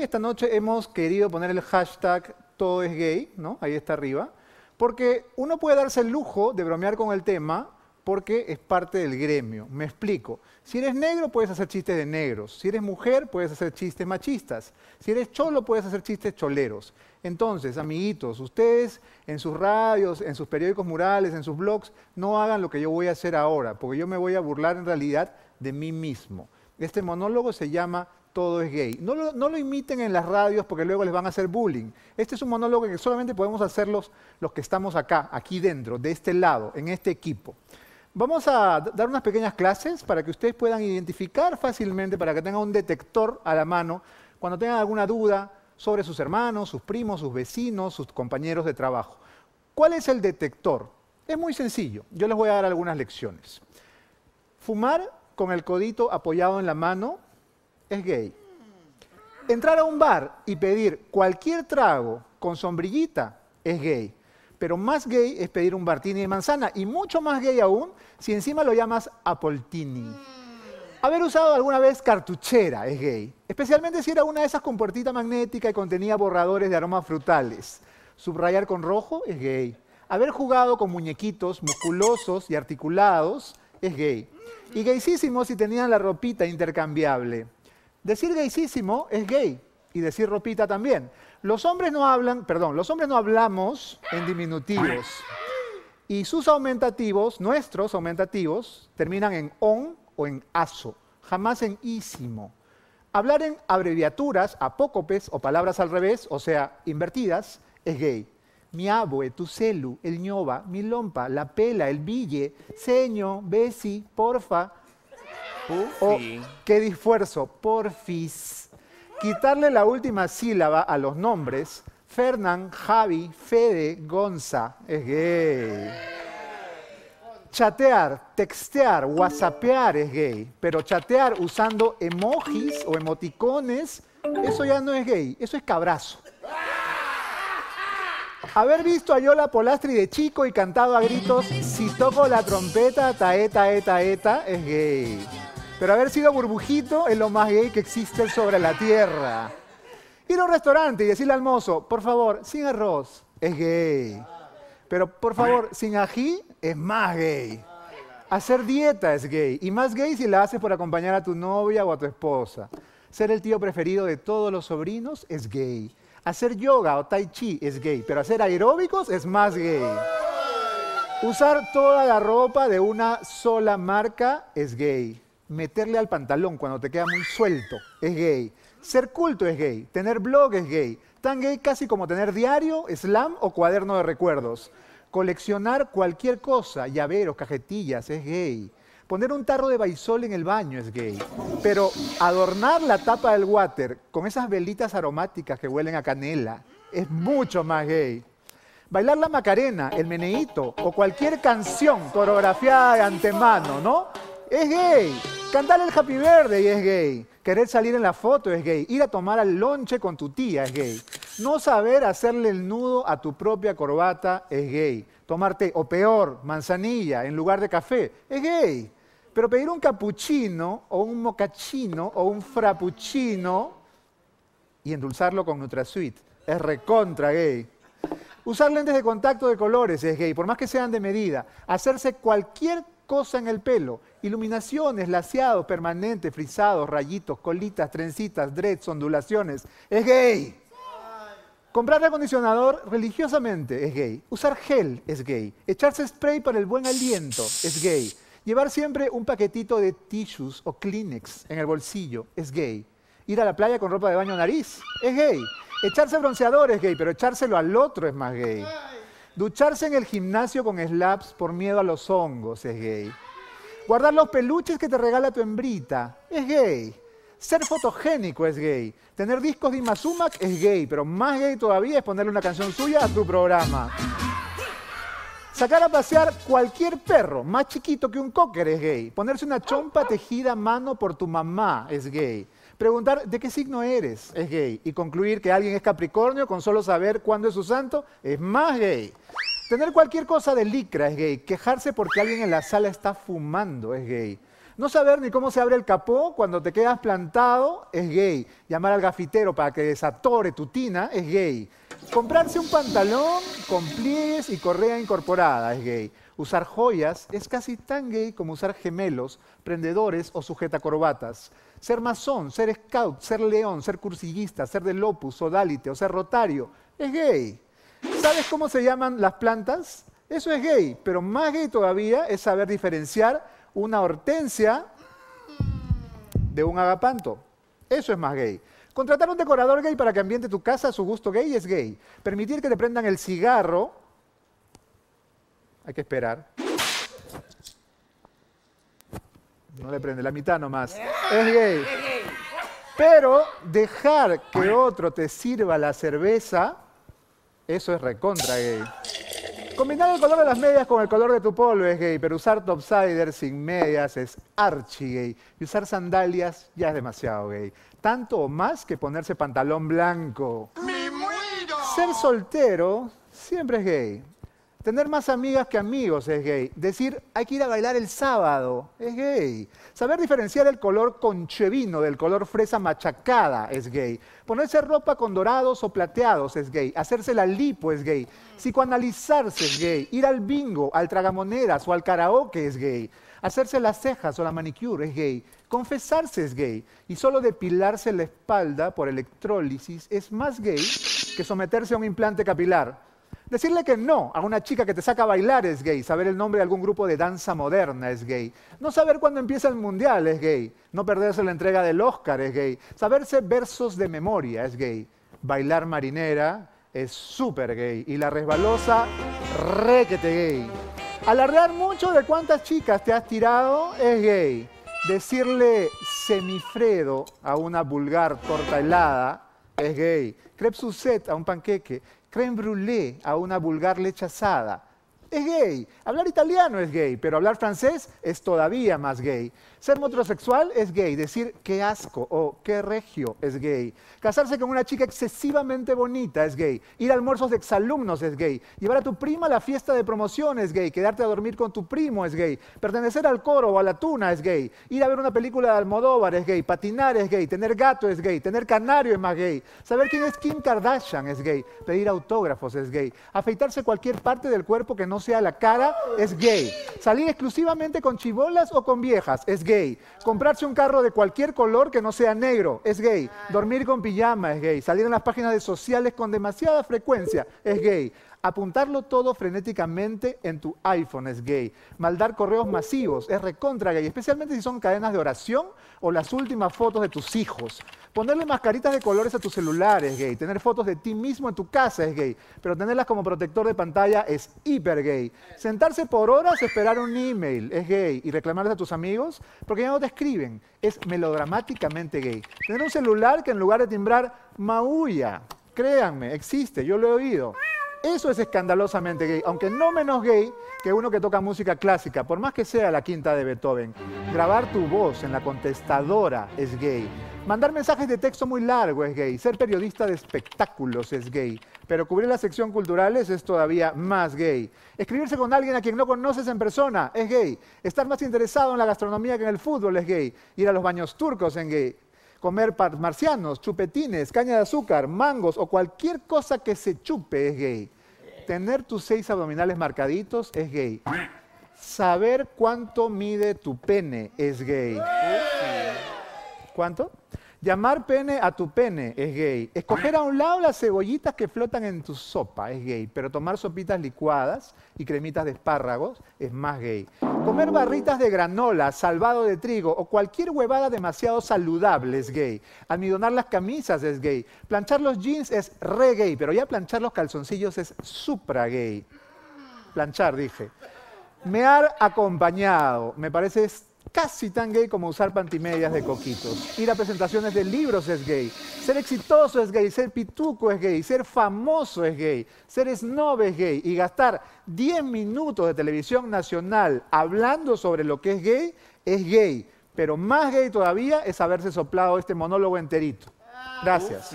Esta noche hemos querido poner el hashtag todo es gay, ¿no? Ahí está arriba. Porque uno puede darse el lujo de bromear con el tema porque es parte del gremio. Me explico. Si eres negro, puedes hacer chistes de negros. Si eres mujer, puedes hacer chistes machistas. Si eres cholo, puedes hacer chistes choleros. Entonces, amiguitos, ustedes en sus radios, en sus periódicos murales, en sus blogs, no hagan lo que yo voy a hacer ahora, porque yo me voy a burlar en realidad de mí mismo. Este monólogo se llama Todo es gay. No lo, imiten en las radios porque luego les van a hacer bullying. Este es un monólogo que solamente podemos hacer los, los que estamos acá, aquí dentro, de este lado, en este equipo. Vamos a dar unas pequeñas clases para que ustedes puedan identificar fácilmente, para que tengan un detector a la mano cuando tengan alguna duda sobre sus hermanos, sus primos, sus vecinos, sus compañeros de trabajo. ¿Cuál es el detector? Es muy sencillo. Yo les voy a dar algunas lecciones. Fumar con el codito apoyado en la mano es gay. Entrar a un bar y pedir cualquier trago con sombrillita es gay. Pero más gay es pedir un Bartini de manzana y mucho más gay aún si encima lo llamas Apoltini. Haber usado alguna vez cartuchera es gay, especialmente si era una de esas con puertita magnética y contenía borradores de aromas frutales. Subrayar con rojo es gay. Haber jugado con muñequitos musculosos y articulados es gay. Y gaysísimo si tenían la ropita intercambiable. Decir gaysísimo es gay y decir ropita también. Los hombres no hablan, perdón, los hombres no hablamos en diminutivos. Y sus aumentativos, nuestros aumentativos, terminan en on o en aso, jamás en ísimo. Hablar en abreviaturas, apócopes o palabras al revés, o sea, invertidas, es gay. Mi abue, tu celu, el ñoba, mi lompa, la pela, el bille, seño, besi, porfa. O qué disfuerzo, porfis quitarle la última sílaba a los nombres, Fernán, Javi, Fede, Gonza, es gay. Chatear, textear, whatsappear es gay, pero chatear usando emojis o emoticones, eso ya no es gay, eso es cabrazo. Haber visto a Yola Polastri de chico y cantado a gritos, si toco la trompeta, taeta, eta, eta, es gay. Pero haber sido burbujito es lo más gay que existe sobre la tierra. Ir a un restaurante y decirle al mozo, por favor, sin arroz, es gay. Pero por favor, sin ají, es más gay. Hacer dieta es gay. Y más gay si la haces por acompañar a tu novia o a tu esposa. Ser el tío preferido de todos los sobrinos es gay. Hacer yoga o tai chi es gay. Pero hacer aeróbicos es más gay. Usar toda la ropa de una sola marca es gay meterle al pantalón cuando te queda muy suelto es gay. Ser culto es gay. Tener blog es gay. Tan gay casi como tener diario, slam o cuaderno de recuerdos. Coleccionar cualquier cosa, llaveros, cajetillas, es gay. Poner un tarro de baisol en el baño es gay. Pero adornar la tapa del water con esas velitas aromáticas que huelen a canela es mucho más gay. Bailar la macarena, el meneíto o cualquier canción coreografiada de antemano, ¿no? Es gay. Cantar el Happy Birthday es gay. Querer salir en la foto es gay. Ir a tomar al lonche con tu tía es gay. No saber hacerle el nudo a tu propia corbata es gay. Tomarte, o peor, manzanilla en lugar de café es gay. Pero pedir un cappuccino o un mocachino o un frappuccino y endulzarlo con NutraSweet es recontra gay. Usar lentes de contacto de colores es gay, por más que sean de medida. Hacerse cualquier cosa en el pelo. Iluminaciones, laseados, permanentes, frisados, rayitos, colitas, trencitas, dreads, ondulaciones. Es gay. Comprar acondicionador religiosamente es gay. Usar gel es gay. Echarse spray para el buen aliento es gay. Llevar siempre un paquetito de tissues o Kleenex en el bolsillo es gay. Ir a la playa con ropa de baño nariz es gay. Echarse bronceador es gay, pero echárselo al otro es más gay. Ducharse en el gimnasio con slaps por miedo a los hongos es gay. Guardar los peluches que te regala tu hembrita es gay. Ser fotogénico es gay. Tener discos de Imazumac es gay, pero más gay todavía es ponerle una canción suya a tu programa. Sacar a pasear cualquier perro, más chiquito que un cocker, es gay. Ponerse una chompa tejida a mano por tu mamá es gay. Preguntar de qué signo eres es gay. Y concluir que alguien es Capricornio con solo saber cuándo es su santo es más gay. Tener cualquier cosa de licra es gay. Quejarse porque alguien en la sala está fumando es gay. No saber ni cómo se abre el capó cuando te quedas plantado es gay. Llamar al gafitero para que desatore tu tina es gay. Comprarse un pantalón con pliegues y correa incorporada es gay. Usar joyas es casi tan gay como usar gemelos, prendedores o sujetacorbatas. Ser masón, ser scout, ser león, ser cursillista, ser del opus o dálite o ser rotario es gay. ¿Sabes cómo se llaman las plantas? Eso es gay, pero más gay todavía es saber diferenciar una hortensia de un agapanto. Eso es más gay. Contratar un decorador gay para que ambiente tu casa a su gusto gay es gay. Permitir que te prendan el cigarro, hay que esperar. No le prende, la mitad nomás. Es gay. Pero dejar que otro te sirva la cerveza, eso es recontra gay. Combinar el color de las medias con el color de tu polvo es gay, pero usar topsider sin medias es archi gay. Y usar sandalias ya es demasiado gay. Tanto o más que ponerse pantalón blanco. ¡Me muero! Ser soltero siempre es gay. Tener más amigas que amigos es gay. Decir, hay que ir a bailar el sábado es gay. Saber diferenciar el color conchevino del color fresa machacada es gay. Ponerse ropa con dorados o plateados es gay. Hacerse la lipo es gay. Psicoanalizarse es gay. Ir al bingo, al tragamoneras o al karaoke es gay. Hacerse las cejas o la manicure es gay. Confesarse es gay. Y solo depilarse la espalda por electrólisis es más gay que someterse a un implante capilar. Decirle que no a una chica que te saca a bailar es gay. Saber el nombre de algún grupo de danza moderna es gay. No saber cuándo empieza el mundial es gay. No perderse la entrega del Oscar es gay. Saberse versos de memoria es gay. Bailar marinera es súper gay. Y la resbalosa, requete gay. Alardear mucho de cuántas chicas te has tirado es gay. Decirle semifredo a una vulgar torta helada es gay. Crepe a un panqueque creme brûlée a una vulgar leche asada. Es gay. Hablar italiano es gay, pero hablar francés es todavía más gay. Ser metrosexual es gay, decir qué asco o qué regio es gay. Casarse con una chica excesivamente bonita es gay. Ir a almuerzos de exalumnos es gay. Llevar a tu prima a la fiesta de promoción es gay. Quedarte a dormir con tu primo es gay. Pertenecer al coro o a la tuna es gay. Ir a ver una película de Almodóvar es gay. Patinar es gay. Tener gato es gay. Tener canario es más gay. Saber quién es Kim Kardashian es gay. Pedir autógrafos es gay. Afeitarse cualquier parte del cuerpo que no sea la cara es gay. Salir exclusivamente con chibolas o con viejas es gay. Comprarse un carro de cualquier color que no sea negro es gay. Dormir con pijama es gay. Salir en las páginas de sociales con demasiada frecuencia es gay. Apuntarlo todo frenéticamente en tu iPhone es gay. Maldar correos masivos es recontra gay, especialmente si son cadenas de oración o las últimas fotos de tus hijos. Ponerle mascaritas de colores a tu celular es gay. Tener fotos de ti mismo en tu casa es gay. Pero tenerlas como protector de pantalla es hiper gay. Sentarse por horas, esperar un email es gay. Y reclamarles a tus amigos porque ya no te escriben. Es melodramáticamente gay. Tener un celular que en lugar de timbrar, maulla. Créanme, existe, yo lo he oído. Eso es escandalosamente gay, aunque no menos gay que uno que toca música clásica, por más que sea la quinta de Beethoven. Grabar tu voz en la contestadora es gay. Mandar mensajes de texto muy largo es gay. Ser periodista de espectáculos es gay. Pero cubrir la sección culturales es todavía más gay. Escribirse con alguien a quien no conoces en persona es gay. Estar más interesado en la gastronomía que en el fútbol es gay. Ir a los baños turcos es gay comer marcianos, chupetines, caña de azúcar, mangos o cualquier cosa que se chupe es gay. Tener tus seis abdominales marcaditos es gay. Saber cuánto mide tu pene es gay. ¿Cuánto? Llamar pene a tu pene es gay. Escoger a un lado las cebollitas que flotan en tu sopa es gay. Pero tomar sopitas licuadas y cremitas de espárragos es más gay. Comer barritas de granola, salvado de trigo o cualquier huevada demasiado saludable es gay. Almidonar las camisas es gay. Planchar los jeans es re gay, pero ya planchar los calzoncillos es supra gay. Planchar, dije. Mear acompañado. Me parece casi tan gay como usar pantimedias de coquitos. Ir a presentaciones de libros es gay. Ser exitoso es gay. Ser pituco es gay. Ser famoso es gay. Ser snob es gay. Y gastar 10 minutos de televisión nacional hablando sobre lo que es gay es gay. Pero más gay todavía es haberse soplado este monólogo enterito. Gracias.